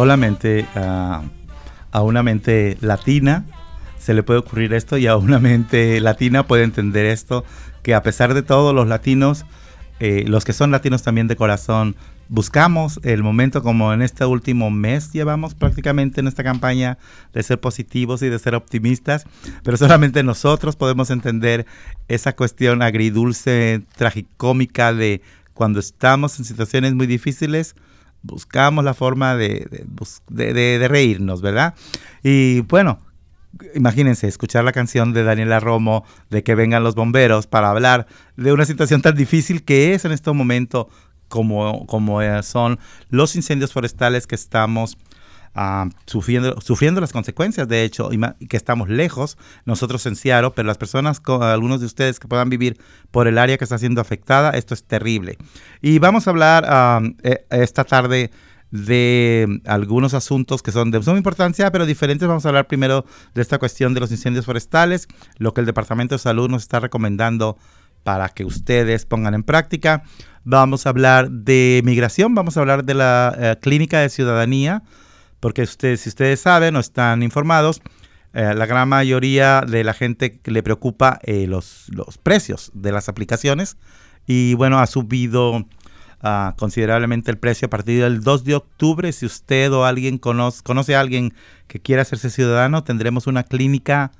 Solamente a, una mente latina se le puede ocurrir esto y a una mente latina puede entender esto, que a pesar de todo los latinos, eh, los que son latinos también de corazón, buscamos el momento como en este último mes llevamos prácticamente en esta campaña de ser positivos y de ser optimistas, pero solamente nosotros podemos entender esa cuestión agridulce, tragicómica de cuando estamos en situaciones muy difíciles, buscamos la forma de, de, reírnos, ¿verdad? Y bueno, imagínense, escuchar la canción de Daniela Romo de que vengan los bomberos para hablar de una situación tan difícil que es en este momento como, como son los incendios forestales que estamos uh, sufriendo, sufriendo las consecuencias, de hecho, y que estamos lejos, nosotros en Seattle, pero las personas, algunos de ustedes que puedan vivir por el área que está siendo afectada, esto es terrible. Y vamos a hablar um, esta tarde de algunos asuntos que son de suma importancia, pero diferentes. Vamos a hablar primero de esta cuestión de los incendios forestales, lo que el Departamento de Salud nos está recomendando para que ustedes pongan en práctica. Vamos a hablar de migración, vamos a hablar de la eh, clínica de ciudadanía, porque ustedes, si ustedes saben o están informados, eh, la gran mayoría de la gente le preocupa eh, los, los precios de las aplicaciones y bueno, ha subido uh, considerablemente el precio a partir del 2 de octubre. Si usted o alguien conoce, conoce a alguien que quiera hacerse ciudadano, tendremos una clínica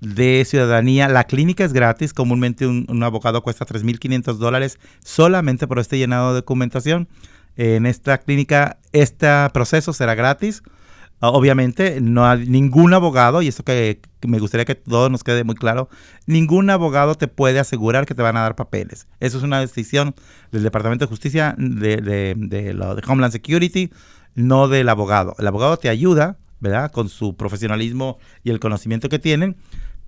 de ciudadanía. La clínica es gratis, comúnmente un, un abogado cuesta 3.500 dólares solamente por este llenado de documentación. En esta clínica, este proceso será gratis. Obviamente, no hay ningún abogado, y esto que, me gustaría que todo nos quede muy claro, ningún abogado te puede asegurar que te van a dar papeles. Eso es una decisión del Departamento de Justicia, de, de Homeland Security, no del abogado. El abogado te ayuda, ¿verdad? Con su profesionalismo y el conocimiento que tienen,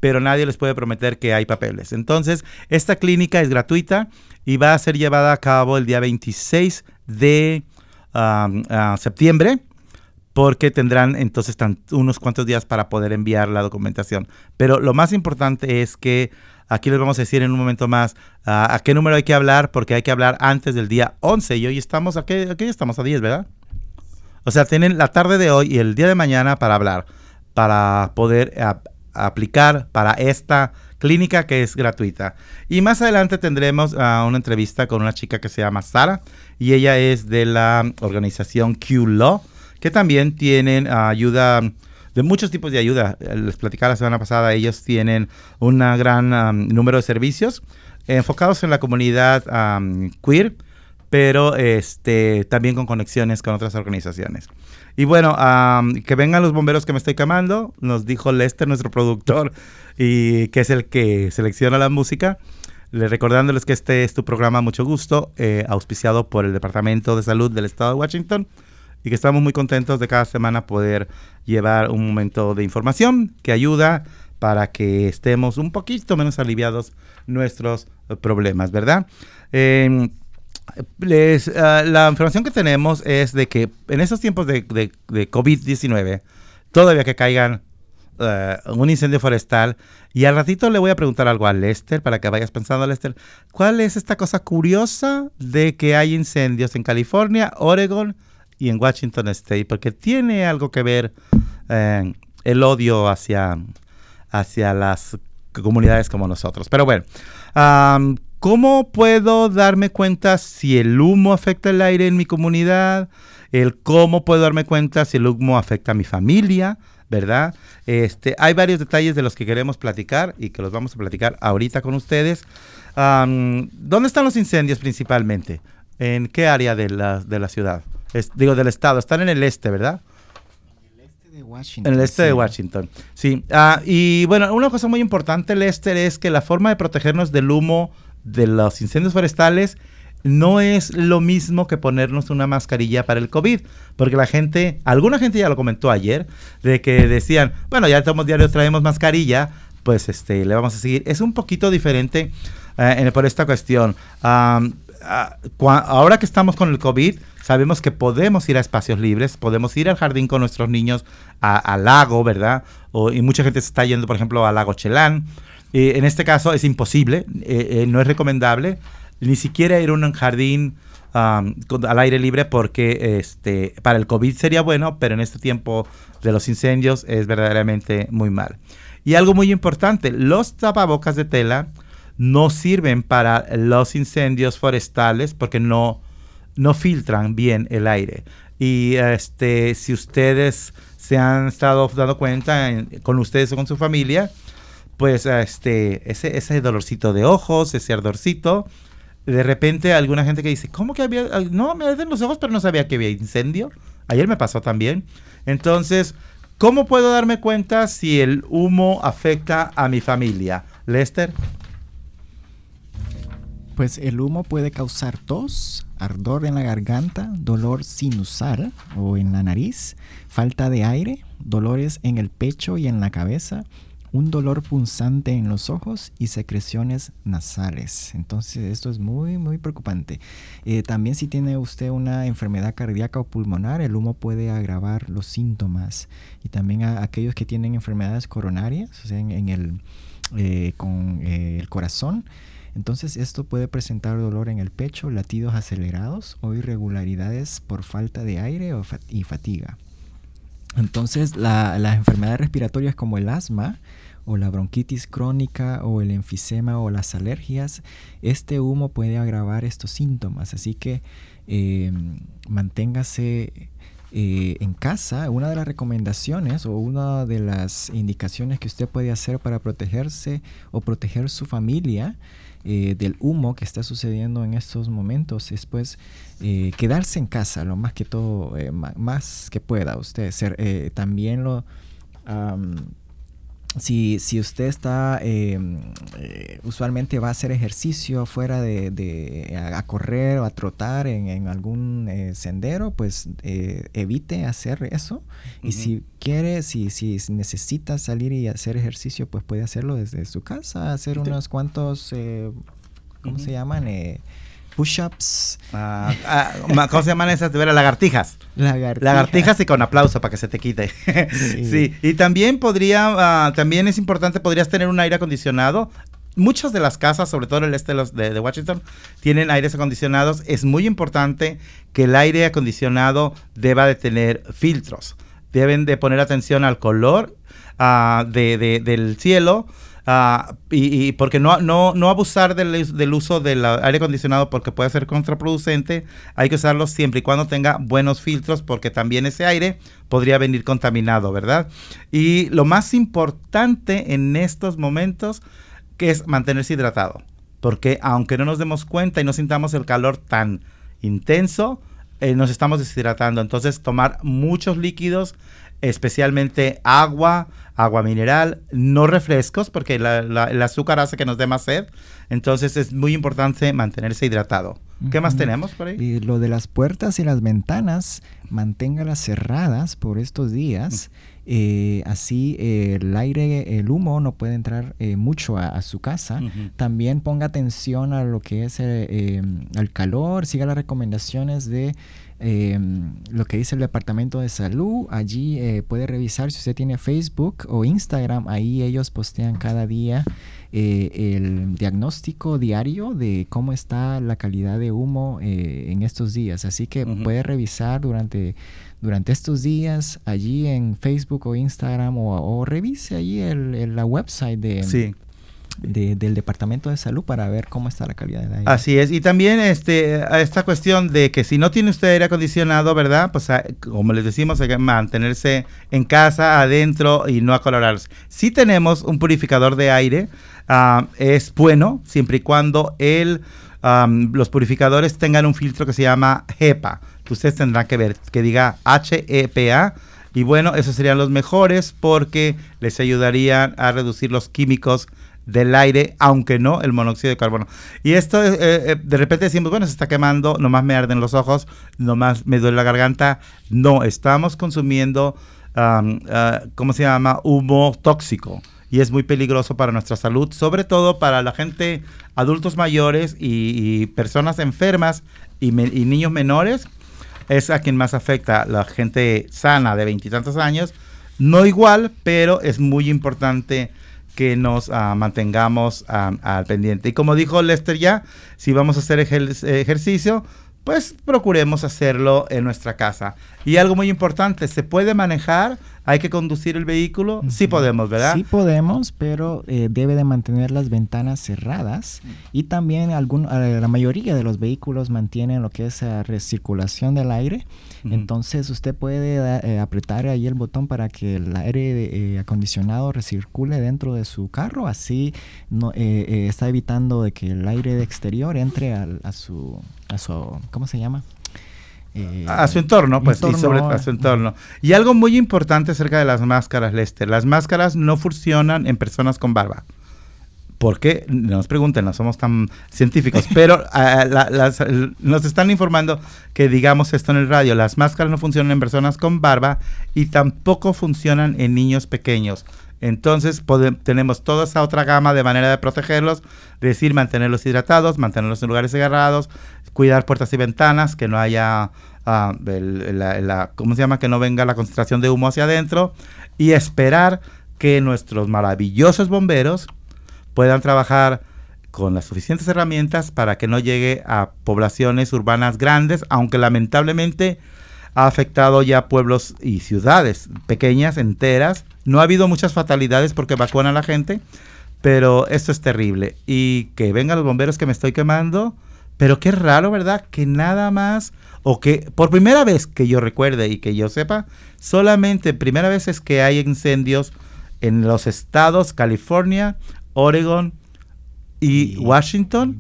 pero nadie les puede prometer que hay papeles. Entonces, esta clínica es gratuita y va a ser llevada a cabo el día 26 de septiembre porque tendrán entonces tan, unos cuantos días para poder enviar la documentación. Pero lo más importante es que aquí les vamos a decir en un momento más a qué número hay que hablar, porque hay que hablar antes del día 11 y hoy estamos, aquí, aquí estamos a 10, ¿verdad? O sea, tienen la tarde de hoy y el día de mañana para hablar, para poder aplicar para esta clínica que es gratuita. Y más adelante tendremos uh, una entrevista con una chica que se llama Sara y ella es de la organización Q Law, que también tienen uh, ayuda de muchos tipos de ayuda. Les platicaba la semana pasada, ellos tienen un gran um, número de servicios enfocados en la comunidad queer, pero este, también con conexiones con otras organizaciones. Y bueno, um, que vengan los bomberos que me estoy quemando, nos dijo Lester, nuestro productor, y que es el que selecciona la música. Le recordándoles que este es tu programa Mucho Gusto, eh, auspiciado por el Departamento de Salud del Estado de Washington, y que estamos muy contentos de cada semana poder llevar un momento de información que ayuda para que estemos un poquito menos aliviados nuestros problemas, ¿verdad? Eh, uh, la información que tenemos es de que en estos tiempos de, de, de COVID-19, todavía que caigan uh, un incendio forestal, y al ratito le voy a preguntar algo a Lester para que vayas pensando, Lester, ¿cuál es esta cosa curiosa de que hay incendios en California, Oregon y en Washington State? Porque tiene algo que ver uh, el odio hacia, hacia las comunidades como nosotros. Pero bueno, um, ¿Cómo puedo darme cuenta si el humo afecta el aire en mi comunidad? El cómo puedo darme cuenta si el humo afecta a mi familia, ¿verdad? Este, hay varios detalles de los que queremos platicar y que los vamos a platicar ahorita con ustedes. Um, ¿Dónde están los incendios principalmente? ¿En qué área de la, de la ciudad? Es, digo, del estado. Están en el este, ¿verdad? Washington, en el este sí. de Washington, sí. Uh, y bueno, una cosa muy importante, Lester, es que la forma de protegernos del humo de los incendios forestales no es lo mismo que ponernos una mascarilla para el COVID, porque la gente, alguna gente ya lo comentó ayer, de que decían, bueno, ya estamos diarios traemos mascarilla, pues este, le vamos a seguir. Es un poquito diferente eh, por esta cuestión. Ahora que estamos con el COVID, sabemos que podemos ir a espacios libres, podemos ir al jardín con nuestros niños al lago, ¿verdad? O, y mucha gente se está yendo, por ejemplo, al lago Chelán. En este caso es imposible, eh, eh, no es recomendable ni siquiera ir a un jardín al aire libre porque este, para el COVID sería bueno, pero en este tiempo de los incendios es verdaderamente muy mal. Y algo muy importante, los tapabocas de tela no sirven para los incendios forestales porque no, no filtran bien el aire. Y este, si ustedes se han estado dando cuenta con ustedes o con su familia, pues este, ese, ese dolorcito de ojos, ese ardorcito, de repente alguna gente que dice, ¿cómo que había? No, me arden los ojos, pero no sabía que había incendio. Ayer me pasó también. Entonces, ¿cómo puedo darme cuenta si el humo afecta a mi familia? Lester. Pues el humo puede causar tos, ardor en la garganta, dolor sinusal o en la nariz, falta de aire, dolores en el pecho y en la cabeza, un dolor punzante en los ojos y secreciones nasales. Entonces esto es muy muy preocupante. Eh, también si tiene usted una enfermedad cardíaca o pulmonar, el humo puede agravar los síntomas. Y también a aquellos que tienen enfermedades coronarias, o sea, en, el, eh, con eh, el corazón. Entonces esto puede presentar dolor en el pecho, latidos acelerados o irregularidades por falta de aire o y fatiga. Entonces las enfermedades respiratorias como el asma o la bronquitis crónica o el enfisema o las alergias, este humo puede agravar estos síntomas. Así que em, manténgase eh, en casa. Una de las recomendaciones o una de las indicaciones que usted puede hacer para protegerse o proteger su familia eh, del humo que está sucediendo en estos momentos es pues eh, quedarse en casa lo más que todo, más que pueda usted. Ser, también lo si, si usted está, em, eh, usualmente va a hacer ejercicio fuera de, a, correr o a trotar en, algún eh, sendero, pues eh, evite hacer eso. Y si quiere, si, si necesita salir y hacer ejercicio, pues puede hacerlo desde su casa, hacer unos cuantos, ¿cómo se llaman? Push-ups. Ah, ah, ¿Cómo se llaman esas? De ver, lagartijas. Lagartijas. Lagartijas y con aplauso para que se te quite. Sí. Y también podría, ah, también es importante, podrías tener un aire acondicionado. Muchas de las casas, sobre todo en el este de, de, Washington, tienen aires acondicionados. Es muy importante que el aire acondicionado deba de tener filtros. Deben de poner atención al color del cielo Ah, y, porque no, no, no abusar del, del, uso del aire acondicionado porque puede ser contraproducente, hay que usarlo siempre y cuando tenga buenos filtros porque también ese aire podría venir contaminado, ¿verdad? Y lo más importante en estos momentos que es mantenerse hidratado, porque aunque no nos demos cuenta y no sintamos el calor tan intenso, eh, nos estamos deshidratando. Entonces tomar muchos líquidos, especialmente agua, agua mineral, no refrescos, porque el azúcar hace que nos dé más sed. Entonces es muy importante mantenerse hidratado. ¿Qué más tenemos por ahí? Y lo de las puertas y las ventanas, manténgalas cerradas por estos días. Eh, así el aire, el humo no puede entrar eh, mucho a, su casa. También ponga atención a lo que es eh, em, el calor, siga las recomendaciones de Em, lo que dice el Departamento de Salud. Allí eh, puede revisar si usted tiene Facebook o Instagram. Ahí ellos postean cada día eh, el diagnóstico diario de cómo está la calidad de humo eh, en estos días. Así que puede revisar durante, durante estos días allí en Facebook o Instagram o, revise allí el, la website de... Sí del Departamento de Salud para ver cómo está la calidad del aire. Así es, y también este, esta cuestión de que si no tiene usted aire acondicionado, ¿verdad? Pues ah, como les decimos, hay que mantenerse en casa, adentro y no acolorarse. Si tenemos un purificador de aire, ah, es bueno siempre y cuando el, los purificadores tengan un filtro que se llama HEPA, ustedes tendrán que ver, que diga HEPA. Y bueno, esos serían los mejores porque les ayudarían a reducir los químicos del aire, aunque no el monóxido de carbono. Y esto, eh, eh, de repente decimos, bueno, se está quemando, nomás me arden los ojos, nomás me duele la garganta. No, estamos consumiendo, ah, ¿cómo se llama? Humo tóxico. y es muy peligroso para nuestra salud, sobre todo para la gente, adultos mayores y, personas enfermas y, y, niños menores, es a quien más afecta. La gente sana de veintitantos años, no igual, pero es muy importante que nos ah, mantengamos ah, al pendiente. Y como dijo Lester ya, si vamos a hacer ejercicio, pues procuremos hacerlo en nuestra casa. Y algo muy importante, se puede manejar ¿Hay que conducir el vehículo? Sí podemos, ¿verdad? Sí podemos, pero eh, debe de mantener las ventanas cerradas y también algún, eh, la mayoría de los vehículos mantienen lo que es la recirculación del aire. Entonces usted puede eh, apretar ahí el botón para que el aire acondicionado recircule dentro de su carro. Así no, está evitando de que el aire exterior entre a, su, a su, ¿cómo se llama? Eh, a su entorno, pues, y sobre a su entorno. Y algo muy importante acerca de las máscaras, Lester. Las máscaras no funcionan en personas con barba. ¿Por qué? Nos pregunten, no somos tan científicos, pero ah, nos están informando que digamos esto en el radio, las máscaras no funcionan en personas con barba y tampoco funcionan en niños pequeños. Entonces tenemos toda esa otra gama de manera de protegerlos, decir, mantenerlos hidratados, mantenerlos en lugares cerrados, cuidar puertas y ventanas, que no haya, la, ¿cómo se llama? Que no venga la concentración de humo hacia adentro y esperar que nuestros maravillosos bomberos puedan trabajar con las suficientes herramientas para que no llegue a poblaciones urbanas grandes, aunque lamentablemente ha afectado ya pueblos y ciudades pequeñas, enteras. No ha habido muchas fatalidades porque evacúan a la gente, pero esto es terrible. Y que vengan los bomberos que me estoy quemando, pero qué raro, ¿verdad? Que nada más, o que por primera vez que yo recuerde y que yo sepa, solamente primera vez es que hay incendios en los estados California, Oregon, y, Washington,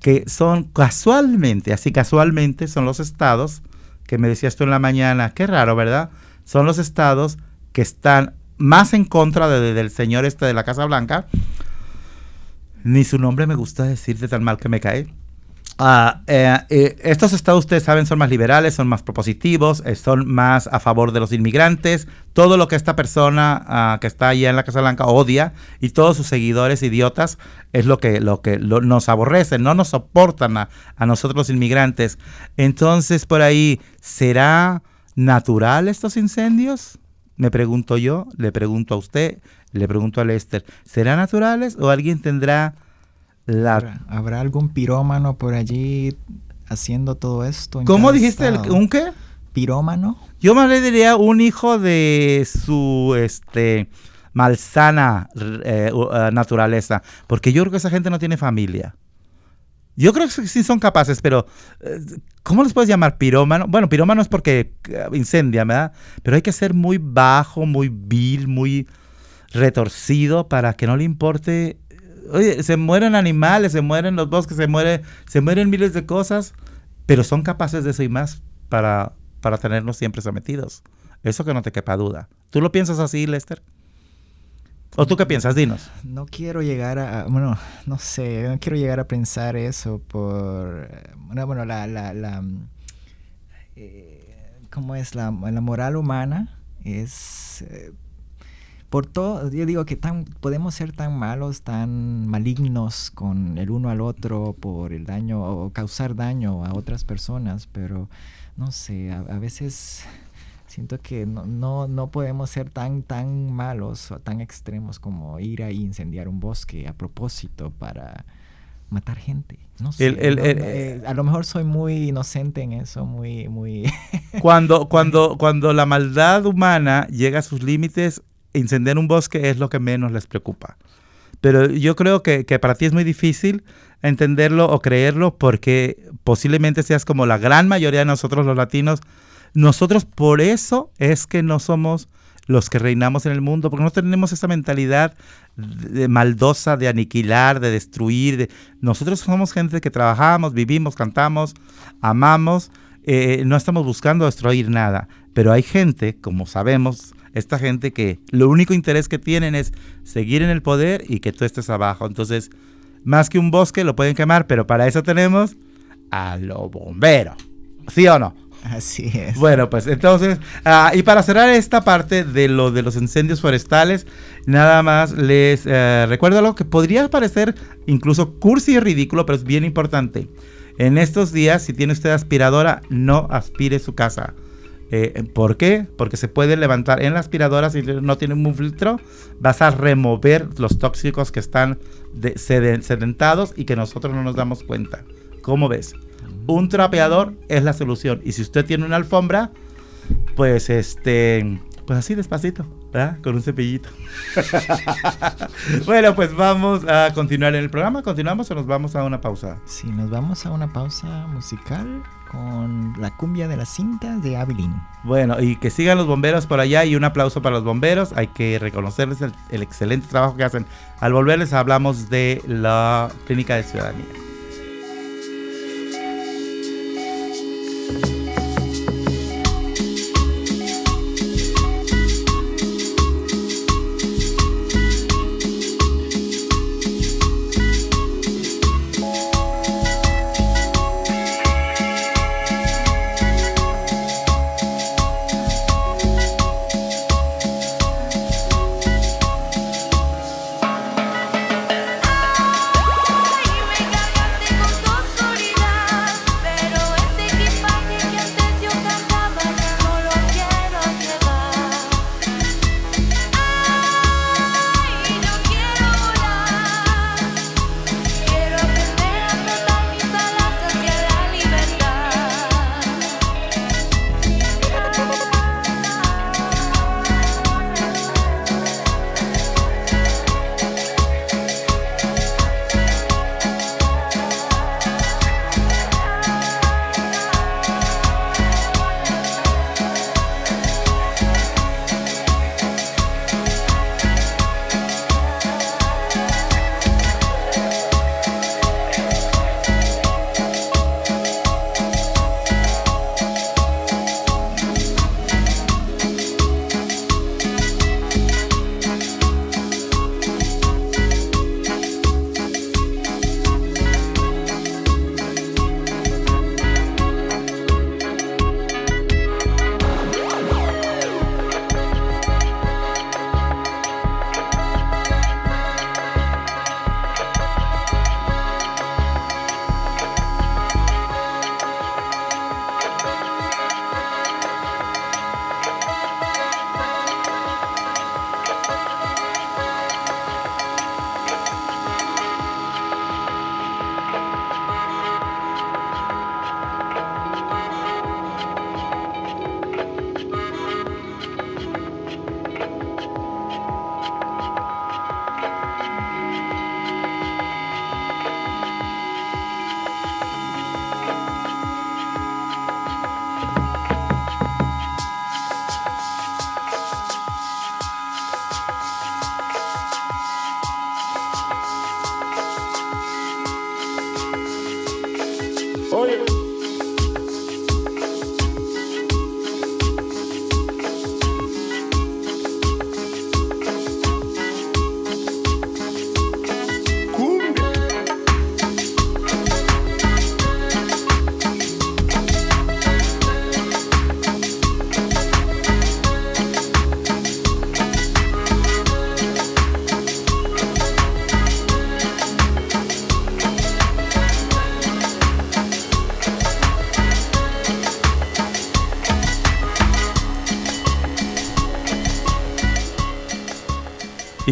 que son casualmente, así casualmente, son los estados que me decías tú en la mañana, qué raro, ¿verdad? Son los estados que están más en contra del señor este de la Casa Blanca. Ni su nombre me gusta decir de tan mal que me cae. Ah, eh, eh, estos estados, ustedes saben, son más liberales, son más propositivos, eh, son más a favor de los inmigrantes. Todo lo que esta persona ah, que está allá en la Casa Blanca odia y todos sus seguidores idiotas es lo que, lo que nos aborrecen, no nos soportan a, a, nosotros los inmigrantes. Entonces, por ahí, ¿será natural estos incendios? Me pregunto yo, le pregunto a usted, le pregunto a Lester, ¿serán naturales o alguien tendrá ¿Habrá, algún pirómano por allí haciendo todo esto? ¿Cómo dijiste? ¿Un qué? ¿Pirómano? Yo más le diría un hijo de su este malsana eh, eh, naturaleza, porque yo creo que esa gente no tiene familia. Yo creo que sí son capaces, pero eh, ¿cómo los puedes llamar pirómano? Bueno, pirómano es porque incendia, ¿verdad? Pero hay que ser muy bajo, muy vil, muy retorcido para que no le importe oye, se mueren animales, se mueren los bosques, se, muere, se mueren miles de cosas, pero son capaces de eso y más para, para tenernos siempre sometidos. Eso que no te quepa duda. ¿Tú lo piensas así, Lester? ¿O tú qué piensas? Dinos. No quiero llegar a, bueno, no sé, no quiero llegar a pensar eso por, bueno, bueno la, la, la eh, ¿cómo es? La, la moral humana es... Eh, por todo, yo digo que tan, podemos ser tan malos, tan malignos con el uno al otro por el daño o causar daño a otras personas, pero no sé, a, veces siento que no, no, no, podemos ser tan, tan malos o tan extremos como ir a incendiar un bosque a propósito para matar gente. No sé. Eh, a lo mejor soy muy inocente en eso, muy, muy. cuando, cuando, cuando la maldad humana llega a sus límites, incendiar un bosque es lo que menos les preocupa. Pero yo creo que, para ti es muy difícil entenderlo o creerlo porque posiblemente seas como la gran mayoría de nosotros los latinos. Nosotros por eso es que no somos los que reinamos en el mundo, porque no tenemos esa mentalidad de, maldosa de aniquilar, de destruir. Nosotros somos gente que trabajamos, vivimos, cantamos, amamos, eh, no estamos buscando destruir nada. Pero hay gente, como sabemos, esta gente que lo único interés que tienen es seguir en el poder y que tú estés abajo. Entonces, más que un bosque lo pueden quemar, pero para eso tenemos a los bomberos. ¿Sí o no? Así es. Bueno, pues entonces, ah, y para cerrar esta parte de lo de los incendios forestales, nada más les eh, recuerdo algo que podría parecer incluso cursi y ridículo, pero es bien importante. En estos días, si tiene usted aspiradora, no aspire su casa. Eh, ¿Por qué? Porque se puede levantar en la aspiradora si no tiene un filtro, vas a remover los tóxicos que están sedentados y que nosotros no nos damos cuenta. ¿Cómo ves? Un trapeador es la solución. Y si usted tiene una alfombra, pues este, pues así despacito, ¿verdad? Con un cepillito. bueno, pues vamos a continuar en el programa. ¿Continuamos o nos vamos a una pausa? Sí, nos vamos a una pausa musical con la cumbia de las cintas de Abilín. Bueno, y que sigan los bomberos por allá y un aplauso para los bomberos. Hay que reconocerles el, excelente trabajo que hacen. Al volverles hablamos de la clínica de ciudadanía.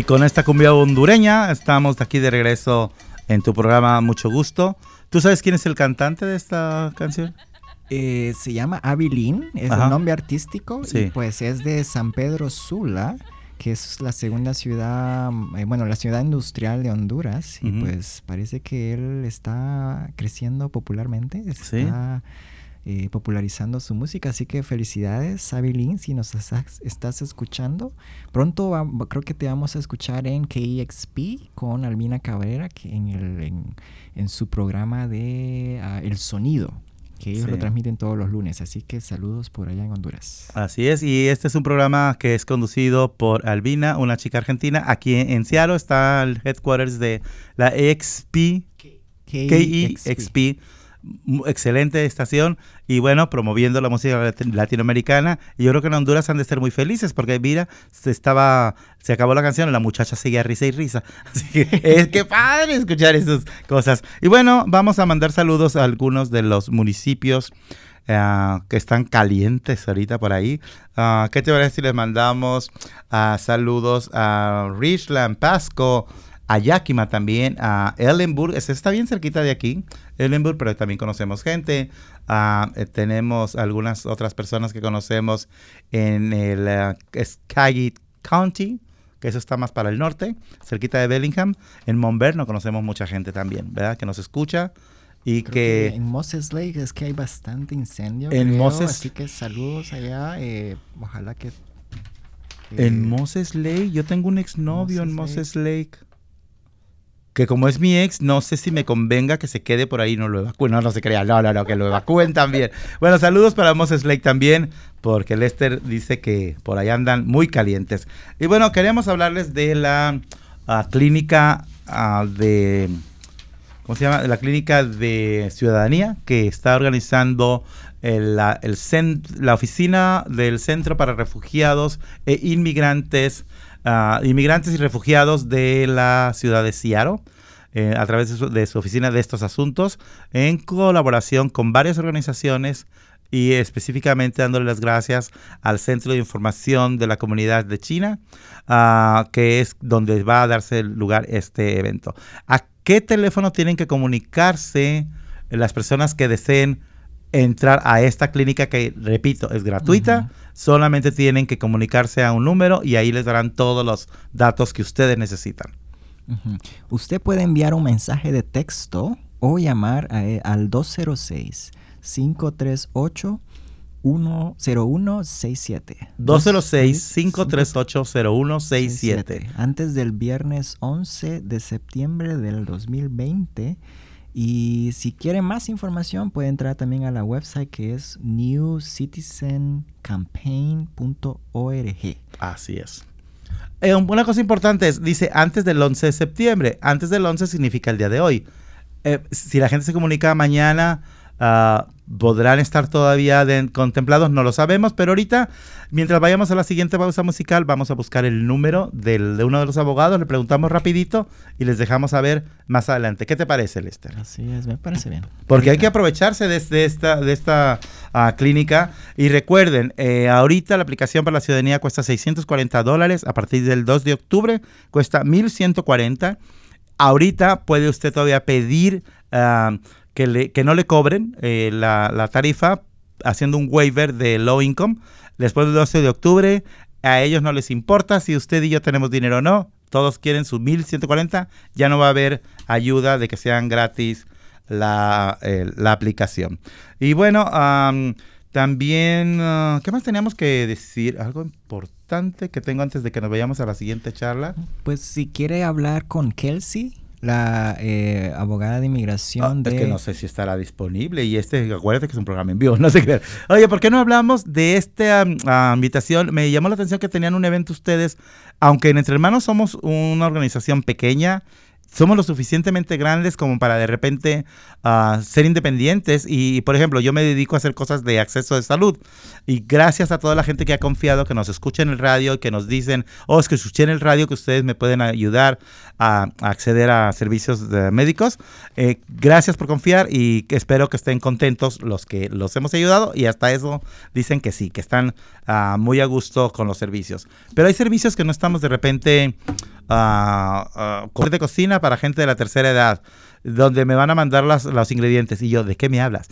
Con esta cumbia hondureña estamos aquí de regreso en tu programa Mucho Gusto. ¿Tú sabes quién es el cantante de esta canción? Eh, se llama Abilín, es un nombre artístico y pues es de San Pedro Sula, que es la segunda ciudad, eh, bueno, la ciudad industrial de Honduras y pues parece que él está creciendo popularmente, está eh, popularizando su música. Así que felicidades, Abilin, si nos estás, escuchando. Pronto creo que te vamos a escuchar en KXP con Albina Cabrera que en, el, en, su programa de ah, El Sonido que ellos lo transmiten todos los lunes. Así que saludos por allá en Honduras. Así es, y este es un programa que es conducido por Albina, una chica argentina. Aquí en, Seattle está el headquarters de la EXP, KEXP excelente estación y bueno, promoviendo la música latinoamericana. Y yo creo que en Honduras han de ser muy felices porque mira, se estaba, se acabó la canción y la muchacha seguía risa y risa. Así que es que padre escuchar esas cosas. Y bueno, vamos a mandar saludos a algunos de los municipios. Eh, que están calientes ahorita por ahí. Uh, ¿Qué te parece si les mandamos uh, saludos a Richland, Pasco, a Yakima también, a Ellenburg, este está bien cerquita de aquí, Ellenburg, pero también conocemos gente. Uh, tenemos algunas otras personas que conocemos en el uh, County, que eso está más para el norte, cerquita de Bellingham. En no conocemos mucha gente también, ¿verdad? Que nos escucha. Y que, en Moses Lake es que hay bastante incendio. En Moses. Así que saludos allá. Eh, ojalá que, En Moses Lake, yo tengo un exnovio en Moses Lake que como es mi ex, no sé si me convenga que se quede por ahí, no lo evacúen, no, no se crea, no, no, no, que lo evacúen también. Bueno, saludos para Moses Lake también, porque Lester dice que por ahí andan muy calientes. Y bueno, queremos hablarles de la ah, clínica ah, de, ¿cómo se llama? La clínica de ciudadanía que está organizando el, la, la oficina del Centro para Refugiados e Inmigrantes inmigrantes y refugiados de la ciudad de Seattle. Eh, a través de su, oficina de estos asuntos, en colaboración con varias organizaciones y específicamente dándole las gracias al Centro de Información de la Comunidad de China, uh, que es donde va a darse lugar este evento. ¿A qué teléfono tienen que comunicarse las personas que deseen entrar a esta clínica que, repito, es gratuita? Solamente tienen que comunicarse a un número y ahí les darán todos los datos que ustedes necesitan. Usted puede enviar un mensaje de texto o llamar e, al 206 538 10167. 206-538-0167. Antes del viernes 11 de septiembre del 2020 y si quieren más información, pueden entrar también a la website que es newcitizencampaign.org. Así es. Eh, una cosa importante es, dice antes del 11 de septiembre. Antes del 11 significa el día de hoy. Eh, si la gente se comunica mañana, uh, podrán estar todavía contemplados, no lo sabemos, pero ahorita, mientras vayamos a la siguiente pausa musical, vamos a buscar el número de uno de los abogados, le preguntamos rapidito y les dejamos saber más adelante. ¿Qué te parece, Lester? Así es, me parece bien. Porque hay que aprovecharse de, esta, de esta ah, clínica y recuerden, eh, ahorita la aplicación para la ciudadanía cuesta 640 dólares, a partir del 2 de octubre cuesta 1140. Ahorita puede usted todavía pedir... Uh, que, no le cobren eh, la, tarifa haciendo un waiver de low income. Después del 12 de octubre, a ellos no les importa si usted y yo tenemos dinero o no. Todos quieren sus 1140. Ya no va a haber ayuda de que sean gratis la, aplicación. Y bueno, también, ah, ¿qué más teníamos que decir? Algo importante que tengo antes de que nos vayamos a la siguiente charla. Pues si quiere hablar con Kelsey la eh, abogada de inmigración de... Es que no sé si estará disponible y este, acuérdate que es un programa en vivo, no sé qué. Oye, ¿por qué no hablamos de esta ah, invitación? Me llamó la atención que tenían un evento ustedes, aunque en Entre Hermanos somos una organización pequeña, somos lo suficientemente grandes como para de repente uh, ser independientes. Y, por ejemplo, yo me dedico a hacer cosas de acceso de salud. Y gracias a toda la gente que ha confiado, que nos escucha en el radio que nos dicen, oh, es que escuché en el radio que ustedes me pueden ayudar a, acceder a servicios médicos. Eh, gracias por confiar y espero que estén contentos los que los hemos ayudado. Y hasta eso dicen que sí, que están uh, muy a gusto con los servicios. Pero hay servicios que no estamos de repente uh, de cocina para gente de la tercera edad, donde me van a mandar los ingredientes. Y yo, ¿de qué me hablas?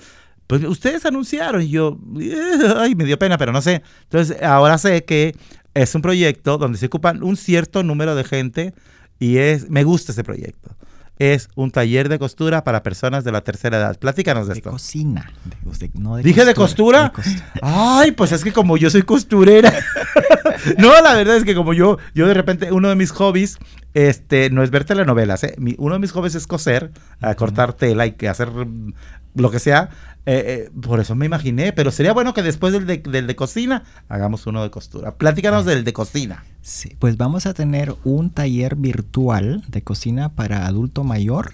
Pues ustedes anunciaron y yo, eh, ay, me dio pena, pero no sé. Entonces, ahora sé que es un proyecto donde se ocupan un cierto número de gente y es, me gusta ese proyecto es un taller de costura para personas de la tercera edad. Platícanos de, esto. Cocina. ¿Dije de costura? Ay, pues es que como yo soy costurera. no, la verdad es que como yo, yo de repente, uno de mis hobbies, este, no es ver telenovelas, ¿eh? uno de mis hobbies es coser, cortar tela y hacer lo que sea. Eh, eh, por eso me imaginé, pero sería bueno que después del de, del de cocina hagamos uno de costura. Platícanos del de cocina. Sí, pues vamos a tener un taller virtual de cocina para adulto mayor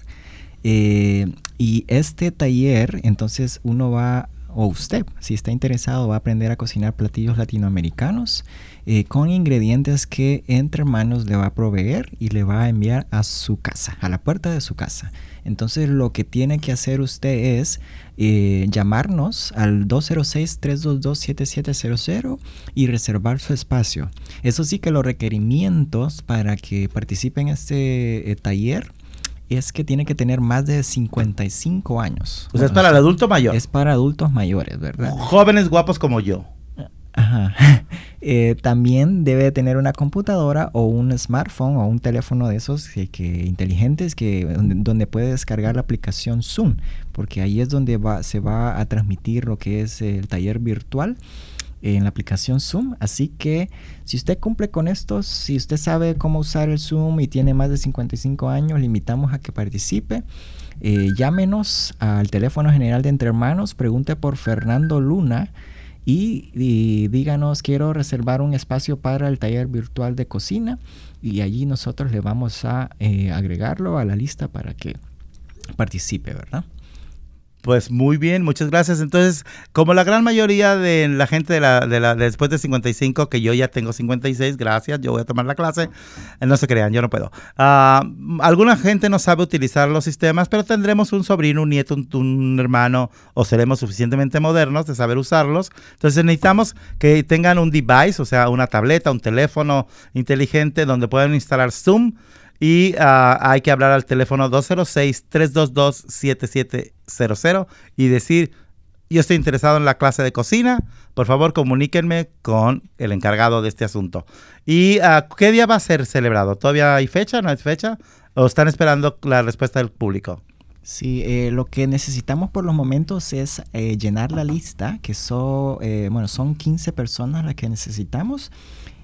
Eh, y este taller, entonces uno va, o usted, si está interesado, va a aprender a cocinar platillos latinoamericanos eh, con ingredientes que entre hermanos le va a proveer y le va a enviar a su casa, a la puerta de su casa. Entonces lo que tiene que hacer usted es eh, llamarnos al 206-322-7700 y reservar su espacio. Eso sí que los requerimientos para que participe en este taller es que tiene que tener más de 55 años. O sea, es para el adulto mayor. Es para adultos mayores, ¿verdad? Jóvenes guapos como yo. Ajá. Eh, también debe tener una computadora o un smartphone o un teléfono de esos que, inteligentes que donde, puede descargar la aplicación Zoom, porque ahí es donde va, se va a transmitir lo que es el taller virtual en la aplicación Zoom. Así que si usted cumple con estos, si usted sabe cómo usar el Zoom y tiene más de 55 años, le invitamos a que participe. Eh, llámenos al teléfono general de Entre Hermanos, pregunte por Fernando Luna y, díganos quiero reservar un espacio para el taller virtual de cocina y allí nosotros le vamos a eh, agregarlo a la lista para que participe, ¿verdad? Pues muy bien, muchas gracias. Entonces, como la gran mayoría de la gente de la, de la después de 55, que yo ya tengo 56, gracias, yo voy a tomar la clase. No se crean, yo no puedo. Ah, alguna gente no sabe utilizar los sistemas, pero tendremos un sobrino, un nieto, un, hermano, o seremos suficientemente modernos de saber usarlos. Entonces necesitamos que tengan un device, o sea, una tableta, un teléfono inteligente donde puedan instalar Zoom y ah, hay que hablar al teléfono 206-322-7700 y decir, yo estoy interesado en la clase de cocina, por favor comuníquenme con el encargado de este asunto. ¿Y uh, qué día va a ser celebrado? ¿Todavía hay fecha? ¿No hay fecha? ¿O están esperando la respuesta del público? Sí, eh, lo que necesitamos por los momentos es eh, llenar la lista, que son, eh, bueno, son 15 personas las que necesitamos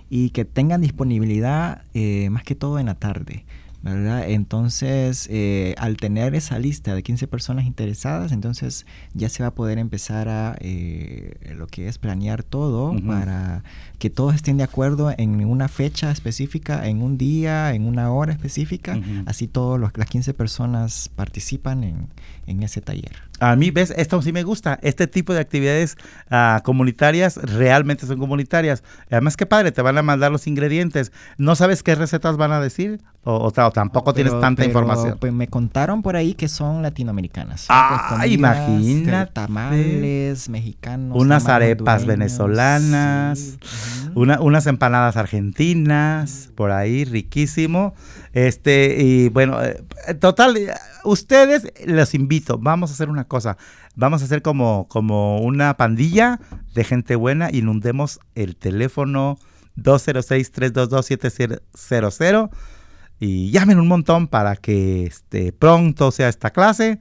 y que tengan disponibilidad eh, más que todo en la tarde. ¿Verdad? Entonces, eh, al tener esa lista de 15 personas interesadas, entonces ya se va a poder empezar a eh, lo que es planear todo para que todos estén de acuerdo en una fecha específica, en un día, en una hora específica. Así todas las 15 personas participan en, en ese taller. A mí, ves, esto sí me gusta. Este tipo de actividades uh, comunitarias realmente son comunitarias. Además, qué padre, te van a mandar los ingredientes. ¿No sabes qué recetas van a decir? O, tampoco tienes tanta información. Pues me contaron por ahí que son latinoamericanas. Ah, pues, imagínate. Tamales mexicanos. Unas arepas venezolanas. unas empanadas argentinas. Por ahí, riquísimo. Este, y bueno, eh, total, ustedes los invito, vamos a hacer una cosa, vamos a hacer como, como una pandilla de gente buena, inundemos el teléfono 206-322-700 y llamen un montón para que este, pronto sea esta clase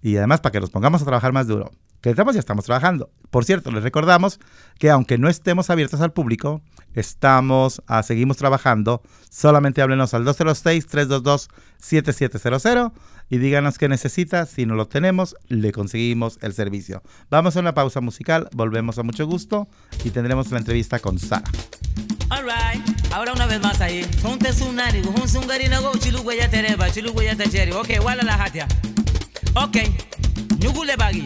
y además para que nos pongamos a trabajar más duro que estamos ya estamos trabajando. Por cierto, les recordamos que aunque no estemos abiertos al público, estamos, ah, seguimos trabajando. Solamente háblenos al 206-322-7700 y díganos qué necesita. Si no lo tenemos, le conseguimos el servicio. Vamos a una pausa musical, volvemos a mucho gusto y tendremos la entrevista con Sara. Alright, ahora una vez más ahí. Ok, wala la hatia. Ok, nyugule bagi.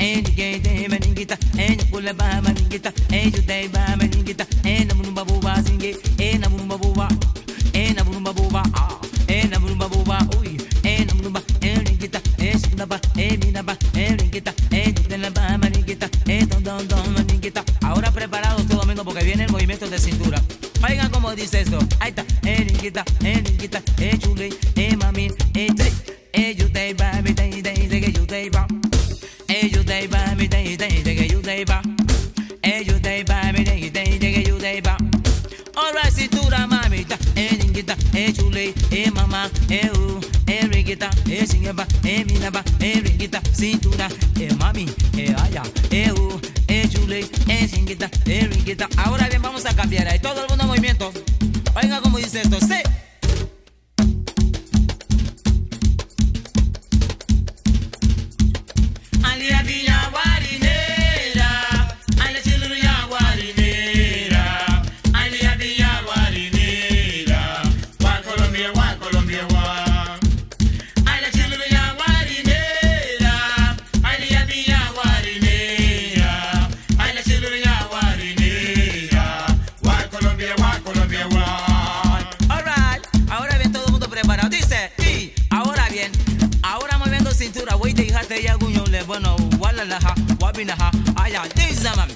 En gay de maningita, en kule ba maningita, en you day ba maningita, en amumba buba singe, en amumba buba, en amumba buba, en amumba buba, uy, en amumba, en ringita, en shindaba, en minaba, en ringita, en de ba maningita, en don don don maningita. Ahora preparados todo domingo porque viene el movimiento de cintura. Oigan cómo dice esto. Ahí está, en ringita, en ringita, en chule, en mami, en day, en you day ba Ahora bien, vamos a cambiar ahí todo el mundo movimiento. Oiga cómo dice esto, sí. لها وبنها. أيا دي الزمن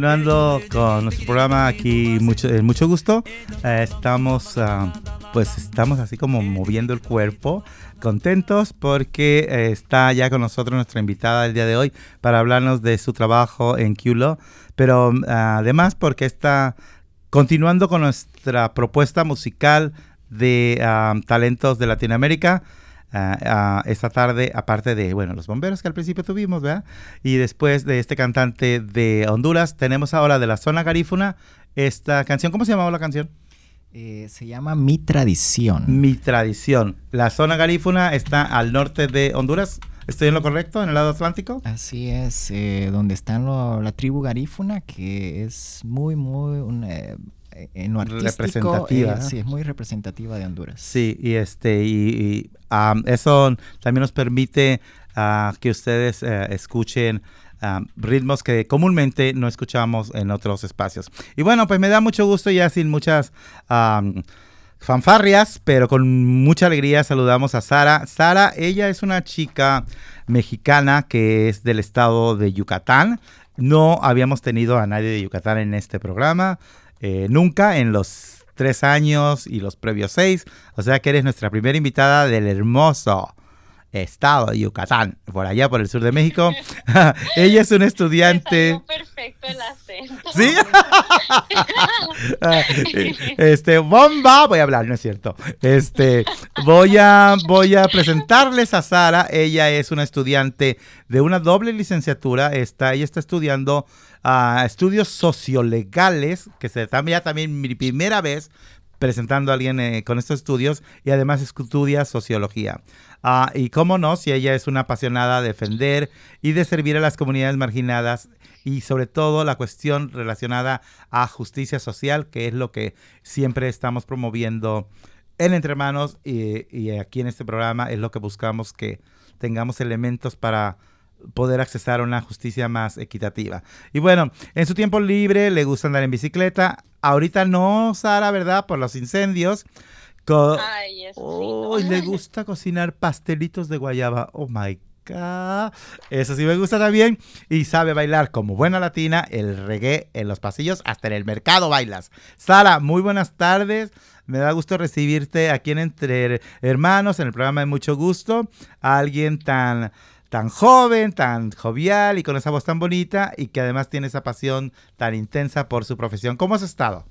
continuando con nuestro programa aquí, mucho, eh, mucho gusto. Eh, estamos, ah, pues estamos así como moviendo el cuerpo, contentos porque eh, está ya con nosotros nuestra invitada el día de hoy para hablarnos de su trabajo en QLO, pero ah, además porque está continuando con nuestra propuesta musical de ah, talentos de Latinoamérica. Esta tarde, aparte de, bueno, los bomberos que al principio tuvimos, ¿verdad? Y después de este cantante de Honduras, tenemos ahora de la zona garífuna esta canción. ¿Cómo se llamaba la canción? Eh, se llama Mi Tradición. Mi Tradición. La zona garífuna está al norte de Honduras. ¿Estoy en lo correcto? ¿En el lado atlántico? Así es, eh, donde está la tribu garífuna, que es muy, muy... Una, eh, eh, en lo representativa. Es, sí, es muy representativa de Honduras. Sí, y este y, eso también nos permite ah, que ustedes eh, escuchen ritmos que comúnmente no escuchamos en otros espacios. Y bueno, pues me da mucho gusto ya sin muchas um, fanfarrias, pero con mucha alegría saludamos a Sara. Sara, ella es una chica mexicana que es del estado de Yucatán. No habíamos tenido a nadie de Yucatán en este programa. Eh, nunca en los tres años y los previos seis. O sea que eres nuestra primera invitada del hermoso estado de Yucatán, por allá por el sur de México. Ella es una estudiante. perfecto el acento. Sí. Ah, este, bomba, voy a hablar, no es cierto. Este, voy a voy a presentarles a Sara, ella es una estudiante de una doble licenciatura, está ella está estudiando uh, estudios sociolegales, que se también ya también mi primera vez presentando a alguien eh, con estos estudios y además estudia sociología. Ah, y cómo no, si ella es una apasionada de defender y de servir a las comunidades marginadas y sobre todo la cuestión relacionada a justicia social, que es lo que siempre estamos promoviendo en Entre Manos y, aquí en este programa es lo que buscamos que tengamos elementos para poder accesar a una justicia más equitativa. Y bueno, en su tiempo libre le gusta andar en bicicleta. Ahorita no, Sara, ¿verdad? Por los incendios. Co- Ay, eso sí, no. le gusta cocinar pastelitos de guayaba. Oh my God. Eso sí me gusta también. Y sabe bailar como buena latina el reggae en los pasillos, hasta en el mercado bailas. Sara, muy buenas tardes. Me da gusto recibirte aquí en Entre Hermanos, en el programa de Mucho Gusto. A alguien tan, tan joven, tan jovial y con esa voz tan bonita y que además tiene esa pasión tan intensa por su profesión. ¿Cómo has estado?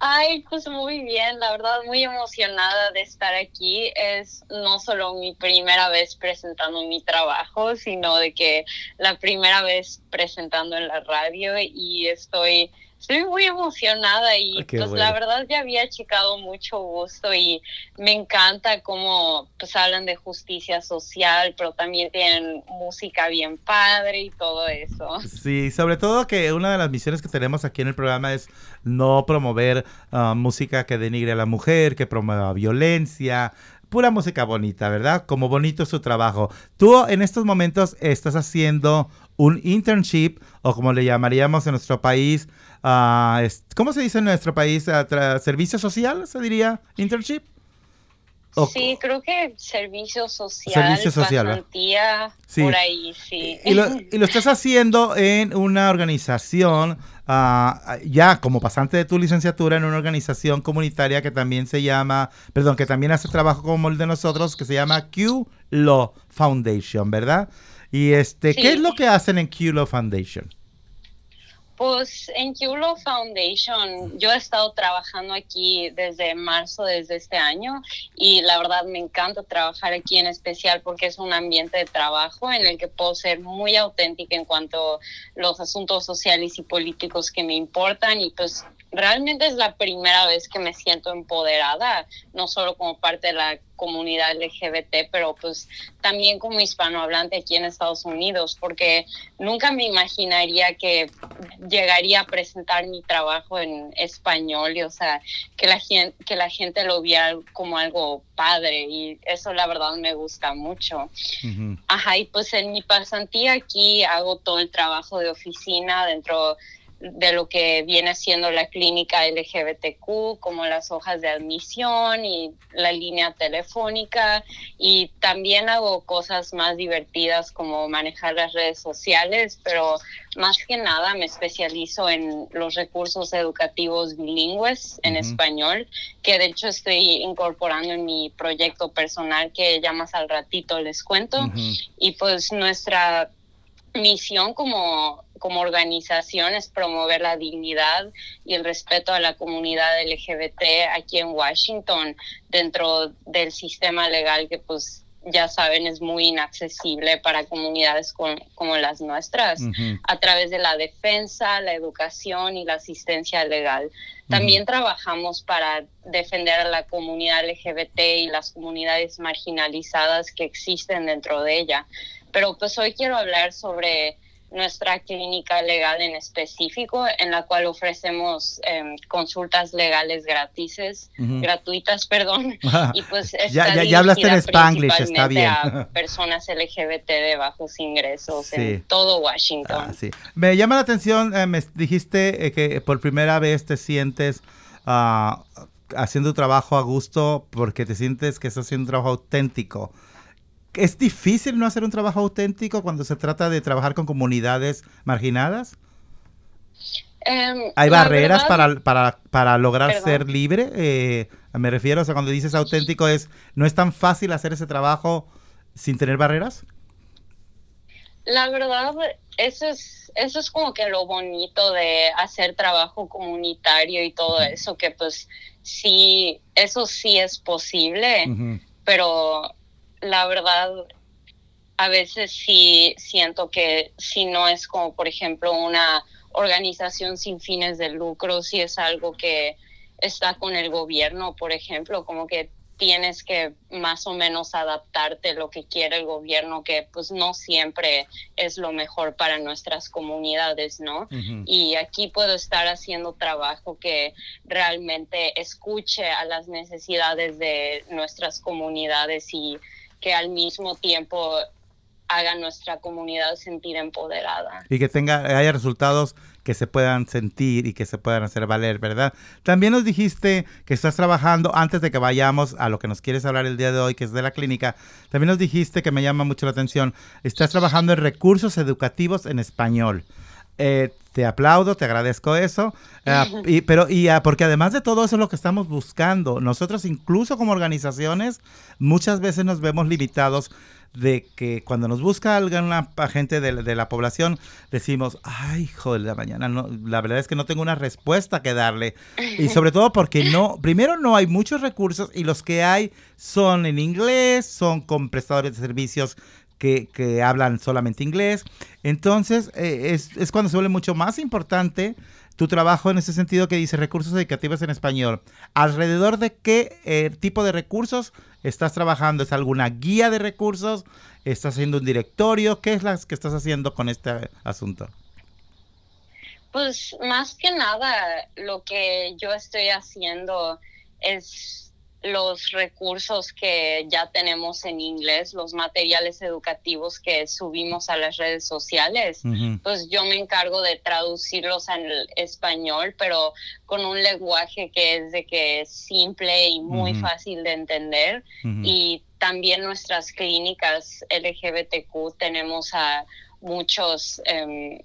Ay, pues muy bien, la verdad muy emocionada de estar aquí. Es no solo mi primera vez presentando mi trabajo, sino de que la primera vez presentando en la radio y estoy, estoy muy emocionada y qué pues bueno. la verdad ya había checado mucho gusto y me encanta cómo pues hablan de justicia social, pero también tienen música bien padre y todo eso. Sí, sobre todo que una de las misiones que tenemos aquí en el programa es no promover ah, música que denigre a la mujer, que promueva violencia, pura música bonita, ¿verdad? Como bonito es su trabajo. Tú en estos momentos estás haciendo un internship, o como le llamaríamos en nuestro país, ah, ¿cómo se dice en nuestro país? Ah, ¿Servicio social se diría? ¿Internship? O- Sí, creo que servicio social, Servicio social, ¿va? pasantía, Sí. por ahí, sí. Y lo, y lo estás haciendo en una organización, ah, ya como pasante de tu licenciatura, en una organización comunitaria que también se llama, perdón, que también hace trabajo como el de nosotros, que se llama Q Law Foundation, ¿verdad? Y este, ¿qué es lo que hacen en Q Law Foundation? Pues en Culo Foundation yo he estado trabajando aquí desde marzo, desde este año, y la verdad me encanta trabajar aquí en especial porque es un ambiente de trabajo en el que puedo ser muy auténtica en cuanto a los asuntos sociales y políticos que me importan y pues realmente es la primera vez que me siento empoderada, no solo como parte de la comunidad LGBT, pero pues también como hispanohablante aquí en Estados Unidos, porque nunca me imaginaría que llegaría a presentar mi trabajo en español y o sea que la gente que la gente lo viera como algo padre y eso la verdad me gusta mucho. Ajá y pues en mi pasantía aquí hago todo el trabajo de oficina dentro de lo que viene siendo la clínica LGBTQ, como las hojas de admisión y la línea telefónica. Y también hago cosas más divertidas como manejar las redes sociales, pero más que nada me especializo en los recursos educativos bilingües en español, que de hecho estoy incorporando en mi proyecto personal que ya más al ratito les cuento. Y pues nuestra misión como, como organización es promover la dignidad y el respeto a la comunidad LGBT aquí en Washington dentro del sistema legal que pues ya saben es muy inaccesible para comunidades con- como las nuestras a través de la defensa, la educación y la asistencia legal. También trabajamos para defender a la comunidad LGBT y las comunidades marginalizadas que existen dentro de ella. Pero pues hoy quiero hablar sobre nuestra clínica legal en específico, en la cual ofrecemos em, consultas legales gratuitas, Ujú. gratuitas, perdón, y pues Ya- ya- ya hablaste en Spanglish, está bien. a personas LGBT de bajos ingresos Sí. en todo Washington. Ah, sí. Me llama la atención, eh, me dijiste eh, que por primera vez te sientes ah, haciendo tu trabajo a gusto porque te sientes que estás haciendo un trabajo auténtico. ¿Es difícil no hacer un trabajo auténtico cuando se trata de trabajar con comunidades marginadas? Em, ¿Hay barreras verdad, para, para, para lograr Perdón. ser libre? Eh, me refiero, o sea, cuando dices auténtico, es ¿no es tan fácil hacer ese trabajo sin tener barreras? La verdad, eso es, eso es como que lo bonito de hacer trabajo comunitario y todo eso, que pues sí, eso sí es posible, pero la verdad, a veces sí siento que si no es como, por ejemplo, una organización sin fines de lucro, si es algo que está con el gobierno, por ejemplo, como que tienes que más o menos adaptarte a lo que quiere el gobierno, que pues no siempre es lo mejor para nuestras comunidades, ¿no? Y aquí puedo estar haciendo trabajo que realmente escuche a las necesidades de nuestras comunidades y que al mismo tiempo haga nuestra comunidad sentir empoderada. y que tenga haya resultados que se puedan sentir y que se puedan hacer valer, ¿verdad? También nos dijiste que estás trabajando, antes de que vayamos a lo que nos quieres hablar el día de hoy, que es de la clínica, también nos dijiste que me llama mucho la atención, estás trabajando en recursos educativos en español. Eh, te aplaudo, te agradezco eso, Ah, y, pero y ah, porque además de todo eso es lo que estamos buscando. Nosotros incluso como organizaciones muchas veces nos vemos limitados de que cuando nos busca alguna gente de, la- de la población decimos, ay, hijo de la mañana, no, la verdad es que no tengo una respuesta que darle. Y sobre todo porque no, primero no hay muchos recursos y los que hay son en inglés, son con prestadores de servicios que, que hablan solamente inglés. Entonces, eh, es, es cuando se vuelve mucho más importante tu trabajo en ese sentido que dice recursos educativos en español. ¿Alrededor de qué eh, tipo de recursos estás trabajando? ¿Es alguna guía de recursos? ¿Estás haciendo un directorio? ¿Qué es las que estás haciendo con este asunto? Pues más que nada lo que yo estoy haciendo es los recursos que ya tenemos en inglés, los materiales educativos que subimos a las redes sociales. Pues yo me encargo de traducirlos al español, pero con un lenguaje que es de que es simple y muy fácil de entender. Y también nuestras clínicas LGBTQ tenemos a muchos, em,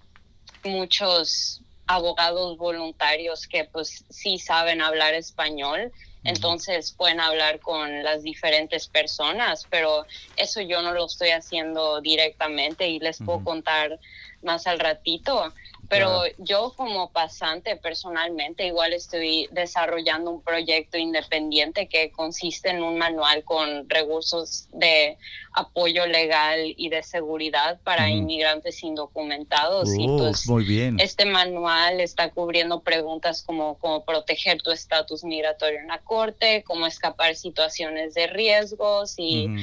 muchos abogados voluntarios que pues sí saben hablar español, entonces pueden hablar con las diferentes personas, pero eso yo no lo estoy haciendo directamente y les puedo contar más al ratito. Pero yo como pasante personalmente igual estoy desarrollando un proyecto independiente que consiste en un manual con recursos de apoyo legal y de seguridad para inmigrantes indocumentados. y Oh, pues muy bien. este manual está cubriendo preguntas como cómo proteger tu estatus migratorio en la corte, cómo escapar situaciones de riesgos y Ujú.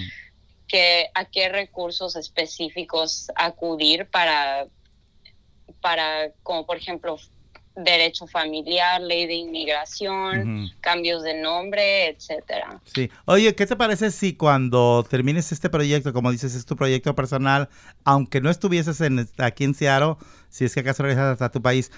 que, a qué recursos específicos acudir para, para, como por ejemplo, derecho familiar, ley de inmigración, cambios de nombre, etcétera. Sí. Oye, ¿qué te parece si cuando termines este proyecto, como dices, es tu proyecto personal, aunque no estuvieses en, aquí en Seattle, si es que acaso regresas a tu país,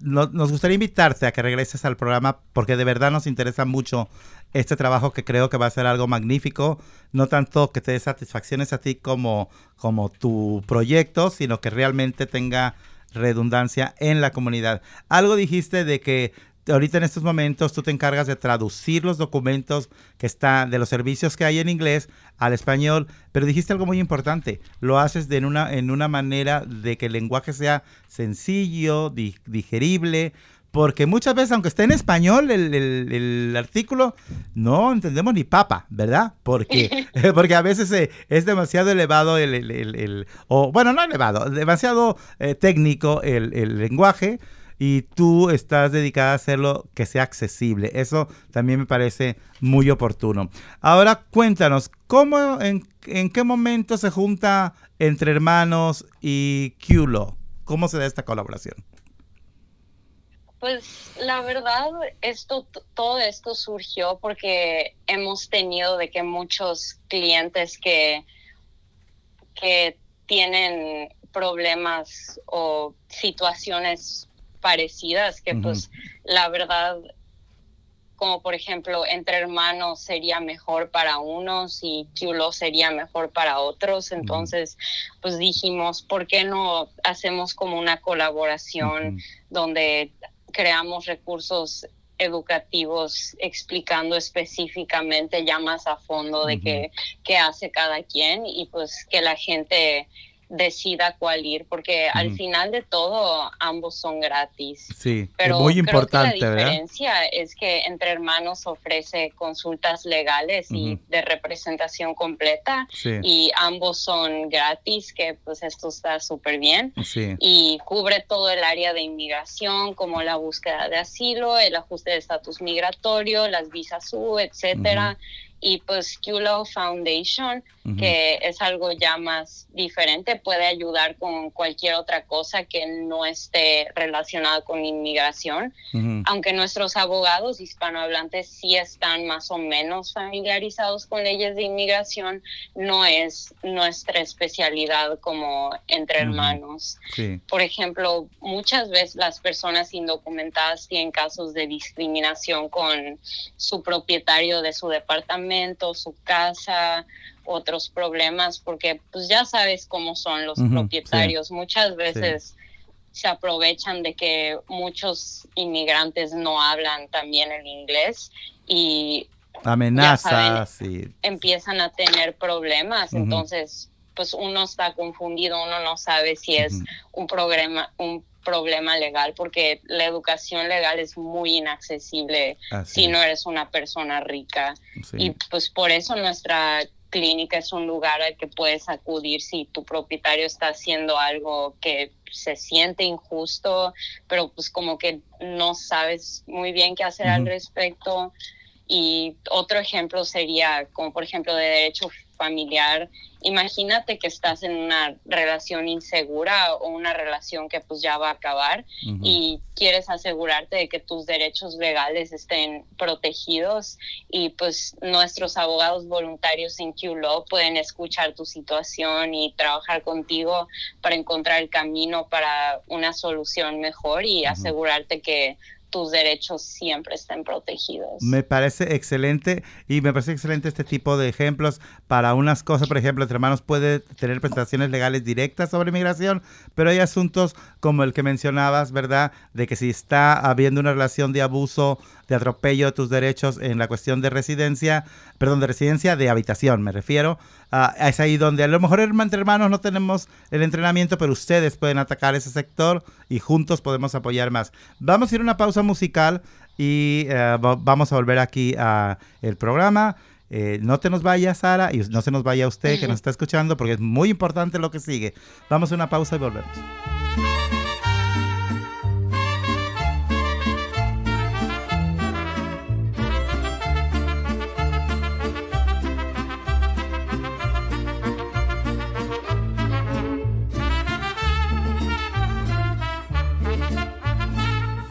no- nos gustaría invitarte a que regreses al programa porque de verdad nos interesa mucho este trabajo que creo que va a ser algo magnífico, no tanto que te dé satisfacciones a ti como, como tu proyecto, sino que realmente tenga redundancia en la comunidad. Algo dijiste de que ahorita en estos momentos tú te encargas de traducir los documentos que están de los servicios que hay en inglés al español, pero dijiste algo muy importante, lo haces de en una en una manera de que el lenguaje sea sencillo, di- digerible, porque muchas veces, aunque esté en español el, el- el artículo, no entendemos ni papa, ¿verdad? Porque, porque a veces eh, es demasiado elevado el, o bueno, no elevado, demasiado eh, técnico el, el lenguaje y tú estás dedicada a hacerlo que sea accesible. Eso también me parece muy oportuno. Ahora cuéntanos, ¿cómo, en, en qué momento se junta entre hermanos y QLO? ¿Cómo se da esta colaboración? Pues la verdad, esto, todo esto surgió porque hemos tenido de que muchos clientes que, que tienen problemas o situaciones parecidas que pues la verdad como por ejemplo entre hermanos sería mejor para unos y Culo sería mejor para otros. Entonces pues dijimos por qué no hacemos como una colaboración donde creamos recursos educativos explicando específicamente ya más a fondo de qué, qué hace cada quien y pues que la gente decida cuál ir, porque al final de todo ambos son gratis. Sí, Pero es muy creo que importante, la ¿verdad? diferencia es que Entre Hermanos ofrece consultas legales y de representación completa Sí, y ambos son gratis, que pues esto está súper bien sí. y cubre todo el área de inmigración como la búsqueda de asilo, el ajuste de estatus migratorio, las visas U, etcétera. Y pues QLaw Foundation, Que es algo ya más diferente, puede ayudar con cualquier otra cosa que no esté relacionada con inmigración. Aunque nuestros abogados hispanohablantes sí están más o menos familiarizados con leyes de inmigración, no es nuestra especialidad como entre hermanos. Sí, Por ejemplo, muchas veces las personas indocumentadas tienen casos de discriminación con su propietario de su departamento, su casa, otros problemas, porque pues ya sabes cómo son los propietarios. Muchas veces se aprovechan de que muchos inmigrantes no hablan también el inglés y amenazas y... empiezan a tener problemas. Entonces, pues uno está confundido, uno no sabe si es un problema, un problema legal, porque la educación legal es muy inaccesible Así si es, no eres una persona rica. sí. Y pues por eso nuestra clínica es un lugar al que puedes acudir si tu propietario está haciendo algo que se siente injusto, pero pues como que no sabes muy bien qué hacer al respecto. Y otro ejemplo sería como por ejemplo de derecho familiar. Imagínate que estás en una relación insegura o una relación que pues ya va a acabar y quieres asegurarte de que tus derechos legales estén protegidos y pues nuestros abogados voluntarios en QLaw pueden escuchar tu situación y trabajar contigo para encontrar el camino para una solución mejor y asegurarte que tus derechos siempre estén protegidos. Me parece excelente y me parece excelente este tipo de ejemplos para unas cosas, por ejemplo, entre hermanos puede tener presentaciones legales directas sobre migración, pero hay asuntos como el que mencionabas, ¿verdad? De que si está habiendo una relación de abuso, de atropello de tus derechos en la cuestión de residencia, perdón, de residencia, de habitación, me refiero. ah, es ahí donde a lo mejor entre hermanos no tenemos el entrenamiento, pero ustedes pueden atacar ese sector y juntos podemos apoyar más. Vamos a ir a una pausa musical y eh, va- vamos a volver aquí a el programa. Eh, no te nos vayas, Sara, y no se nos vaya usted que nos está escuchando, porque es muy importante lo que sigue. Vamos a una pausa y volvemos.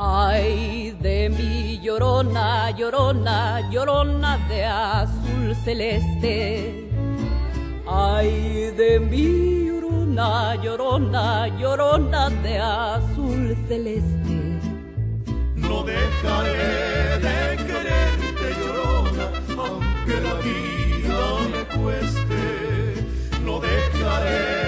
Ay de mi llorona, llorona, llorona de azul celeste. Ay de mi llorona, llorona, llorona de azul celeste. No dejaré de quererte, llorona, aunque la vida me cueste. No dejaré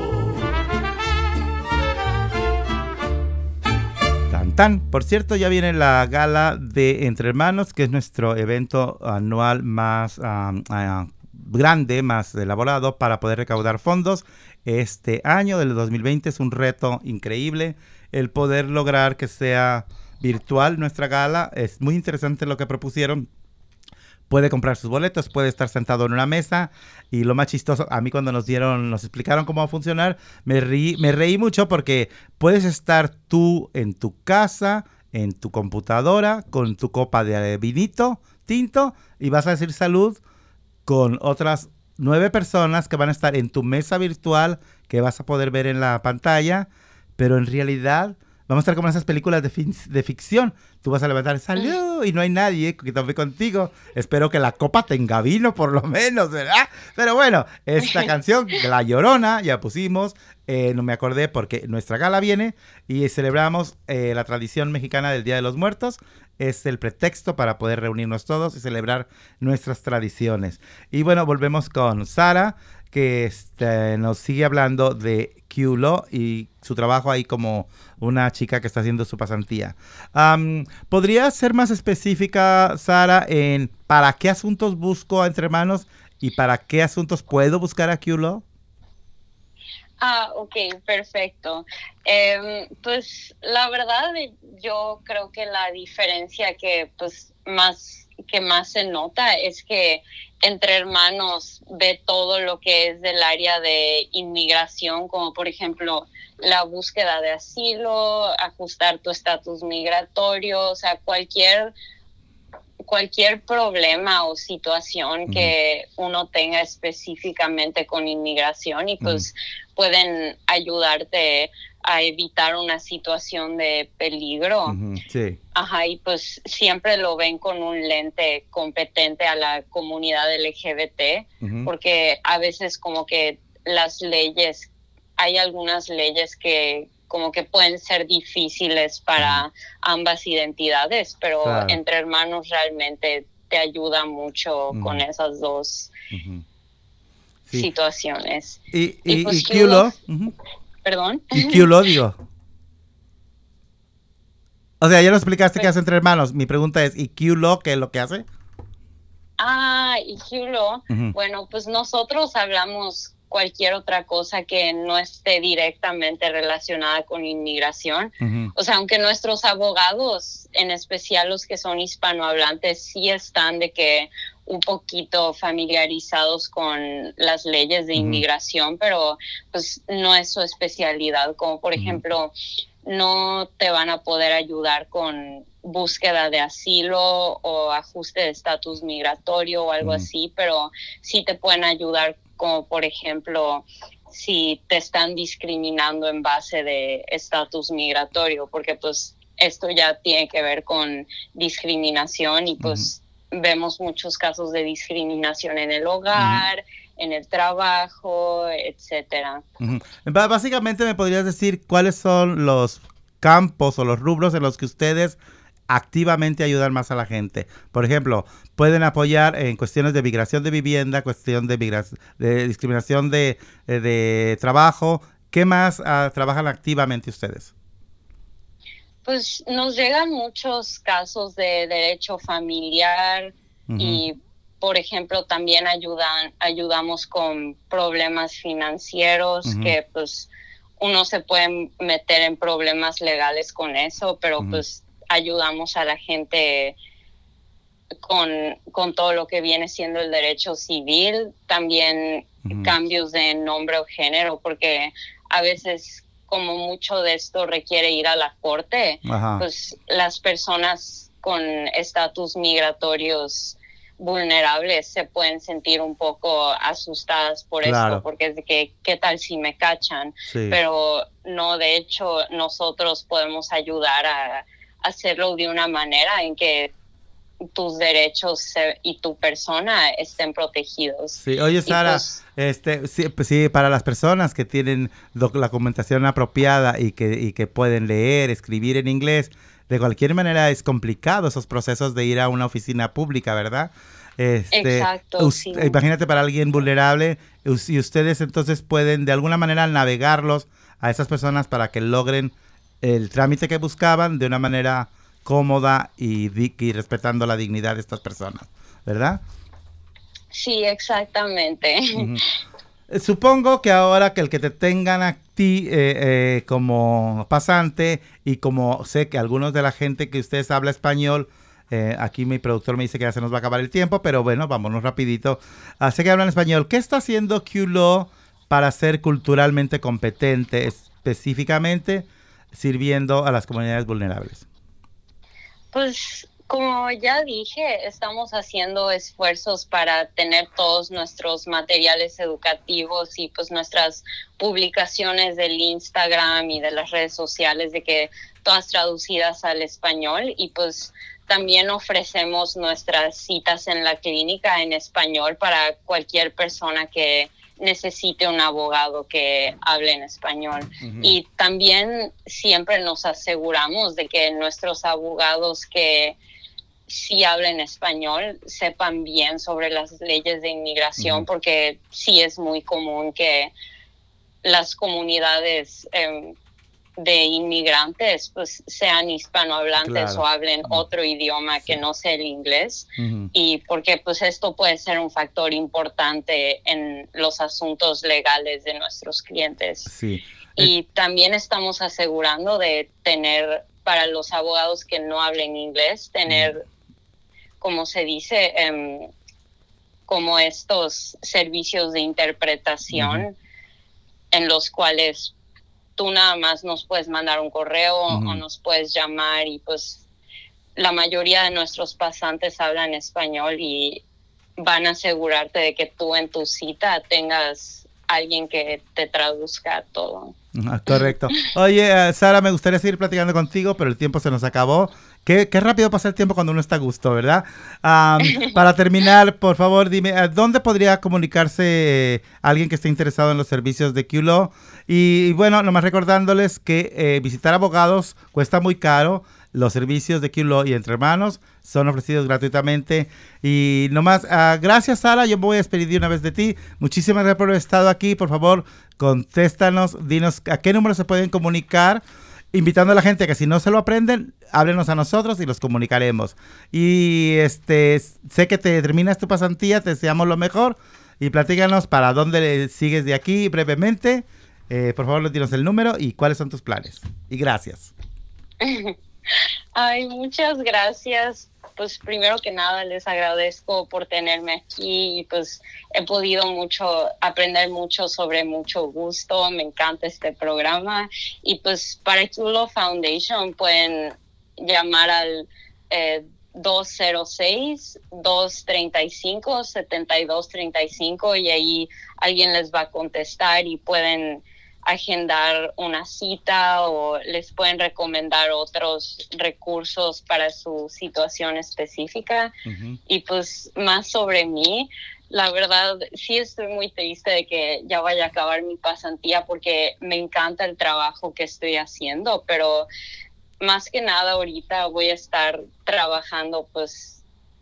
Por cierto, ya viene la gala de Entre Hermanos, que es nuestro evento anual más ah, grande, más elaborado para poder recaudar fondos. Este año del 2020 es un reto increíble el poder lograr que sea virtual nuestra gala. Es muy interesante lo que propusieron puede comprar sus boletos, puede estar sentado en una mesa. Y lo más chistoso, a mí cuando nos dieron, nos explicaron cómo va a funcionar, me, me reí mucho porque puedes estar tú en tu casa, en tu computadora, con tu copa de vinito tinto y vas a decir salud con otras nueve personas que van a estar en tu mesa virtual que vas a poder ver en la pantalla, pero en realidad Vamos a estar como en esas películas de, de ficción. Tú vas a levantar, salud, y no hay nadie que tome contigo. Espero que la copa tenga vino, por lo menos, ¿verdad? Pero bueno, esta canción, La Llorona, ya pusimos. Eh, no me acordé porque nuestra gala viene y celebramos eh, la tradición mexicana del Día de los Muertos. Es el pretexto para poder reunirnos todos y celebrar nuestras tradiciones. Y bueno, volvemos con Sara que este, nos sigue hablando de Q-Law y su trabajo ahí como una chica que está haciendo su pasantía. ¿Podría ser más específica, Sara, en para qué asuntos busco a Entre Manos y para qué asuntos puedo buscar a Q-Law? Ah, ok, perfecto. Em, pues la verdad, yo creo que la diferencia que pues más que más se nota es que entre hermanos ve todo lo que es del área de inmigración, como por ejemplo la búsqueda de asilo, ajustar tu estatus migratorio, o sea, cualquier cualquier problema o situación que uno tenga específicamente con inmigración y pues pueden ayudarte a evitar una situación de peligro. Sí. Ajá, y pues siempre lo ven con un lente competente a la comunidad LGBT, porque a veces como que las leyes, hay algunas leyes que como que pueden ser difíciles para ambas identidades, pero entre hermanos realmente te ayuda mucho con esas dos situaciones. Y, y, pues, Perdón. ¿Y qué lo digo? O sea, ya lo explicaste que hace entre hermanos. Mi pregunta es, ¿y Q-Lo qué es lo que hace? Ah, y Q-Lo, bueno, pues nosotros hablamos cualquier otra cosa que no esté directamente relacionada con inmigración. O sea, aunque nuestros abogados, en especial los que son hispanohablantes, sí están de que un poquito familiarizados con las leyes de inmigración, pero pues no es su especialidad, como por ejemplo, no te van a poder ayudar con búsqueda de asilo o ajuste de estatus migratorio o algo así, pero sí te pueden ayudar como por ejemplo si te están discriminando en base de estatus migratorio, porque pues esto ya tiene que ver con discriminación y pues vemos muchos casos de discriminación en el hogar, en el trabajo, etcétera. Básicamente me podrías decir cuáles son los campos o los rubros en los que ustedes activamente ayudan más a la gente. Por ejemplo, pueden apoyar en cuestiones de migración de vivienda, cuestión de, de discriminación de, eh, de, trabajo. ¿Qué más ah, trabajan activamente ustedes? Pues nos llegan muchos casos de derecho familiar y, por ejemplo, también ayudan, ayudamos con problemas financieros que pues uno se puede meter en problemas legales con eso, pero pues ayudamos a la gente con, con, todo lo que viene siendo el derecho civil, también cambios de nombre o género, porque a veces como mucho de esto requiere ir a la corte, pues las personas con estatus migratorios vulnerables se pueden sentir un poco asustadas por esto, porque es de que, ¿qué tal si me cachan? Pero no, de hecho, nosotros podemos ayudar a hacerlo de una manera en que tus derechos y tu persona estén protegidos. Sí, oye Sara, pues, este, sí, pues sí, para las personas que tienen la documentación apropiada y que, y que pueden leer, escribir en inglés, de cualquier manera es complicado esos procesos de ir a una oficina pública, ¿verdad? Este, Exacto. Imagínate para alguien vulnerable y ustedes entonces pueden de alguna manera navegarlos a esas personas para que logren el trámite que buscaban de una manera cómoda y, respetando la dignidad de estas personas, ¿verdad? Sí, exactamente. Eh, Supongo que ahora que el que te tengan a ti eh, eh, como pasante y como sé que algunos de la gente que ustedes habla español, eh, aquí mi productor me dice que ya se nos va a acabar el tiempo, pero bueno, vámonos rapidito. Ah, sé que hablan español. ¿Qué está haciendo QLO para ser culturalmente competente, específicamente sirviendo a las comunidades vulnerables? Pues como ya dije, estamos haciendo esfuerzos para tener todos nuestros materiales educativos y pues nuestras publicaciones del Instagram y de las redes sociales de que todas traducidas al español. Y pues también ofrecemos nuestras citas en la clínica en español para cualquier persona que necesite un abogado que hable en español. Y también siempre nos aseguramos de que nuestros abogados que sí hablen español sepan bien sobre las leyes de inmigración, porque sí es muy común que las comunidades em, de inmigrantes pues sean hispanohablantes Claro. o hablen otro idioma que no sea el inglés y porque pues esto puede ser un factor importante en los asuntos legales de nuestros clientes. Sí. Y también estamos asegurando de tener para los abogados que no hablen inglés, tener, como se dice, em, como estos servicios de interpretación en los cuales tú nada más nos puedes mandar un correo o nos puedes llamar y pues la mayoría de nuestros pasantes hablan español y van a asegurarte de que tú en tu cita tengas alguien que te traduzca todo. Ah, Correcto. Oye, eh, Sara, me gustaría seguir platicando contigo, pero el tiempo se nos acabó. Qué, qué rápido pasa el tiempo cuando uno está a gusto, ¿verdad? Am, para terminar, por favor, dime, ¿a ¿dónde podría comunicarse eh, alguien que esté interesado en los servicios de QLO? Y, y bueno, nomás recordándoles que eh, visitar abogados cuesta muy caro. Los servicios de QLO y Entre Hermanos son ofrecidos gratuitamente. Y nomás, ah, gracias Sara, yo me voy a despedir de una vez de ti. Muchísimas gracias por haber estado aquí. Por favor, contéstanos, dinos a qué número se pueden comunicar. Invitando a la gente que si no se lo aprenden, háblenos a nosotros y los comunicaremos. Y este sé que te terminas tu pasantía, te deseamos lo mejor. Y platícanos para dónde sigues de aquí brevemente. Eh, por favor, dinos el número y cuáles son tus planes. Y gracias. Ay, muchas gracias. Pues primero que nada les agradezco por tenerme aquí y pues he podido mucho aprender mucho sobre mucho gusto. Me encanta este programa y pues para Chulo Foundation pueden llamar al eh, 206-235-7235 y ahí alguien les va a contestar y pueden agendar una cita o les pueden recomendar otros recursos para su situación específica. Y pues más sobre mí, la verdad sí estoy muy triste de que ya vaya a acabar mi pasantía porque me encanta el trabajo que estoy haciendo, pero más que nada ahorita voy a estar trabajando pues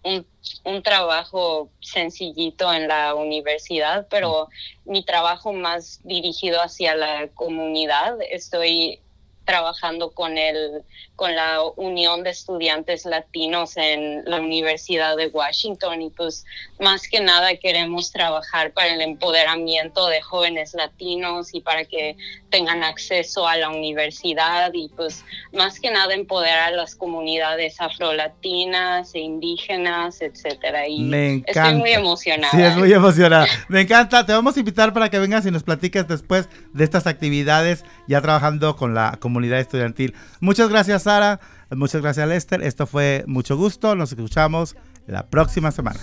un, un trabajo sencillito en la universidad, pero mi trabajo más dirigido hacia la comunidad. Estoy trabajando con el con la Unión de Estudiantes Latinos en la Universidad de Washington y pues más que nada queremos trabajar para el empoderamiento de jóvenes latinos y para que tengan acceso a la universidad y pues más que nada empoderar a las comunidades afrolatinas e indígenas, etcétera. Y Me encanta. estoy muy emocionada. Sí, es muy emocionada. Me encanta. Te vamos a invitar para que vengas y nos platiques después de estas actividades ya trabajando con la comunidad estudiantil. Muchas gracias, Sara. Muchas gracias, Lester. Esto fue mucho gusto. Nos escuchamos la próxima semana.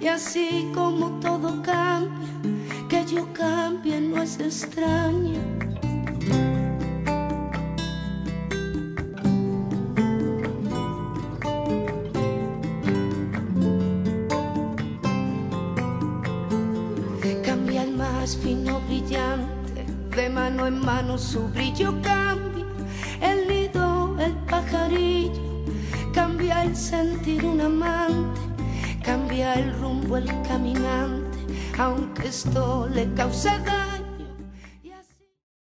Y así como todo cambia, que yo cambie no es extraño. Más fino brillante, de mano en mano su brillo cambia. El nido, el pajarillo, cambia el sentir un amante, cambia el rumbo el caminante, aunque esto le cause daño.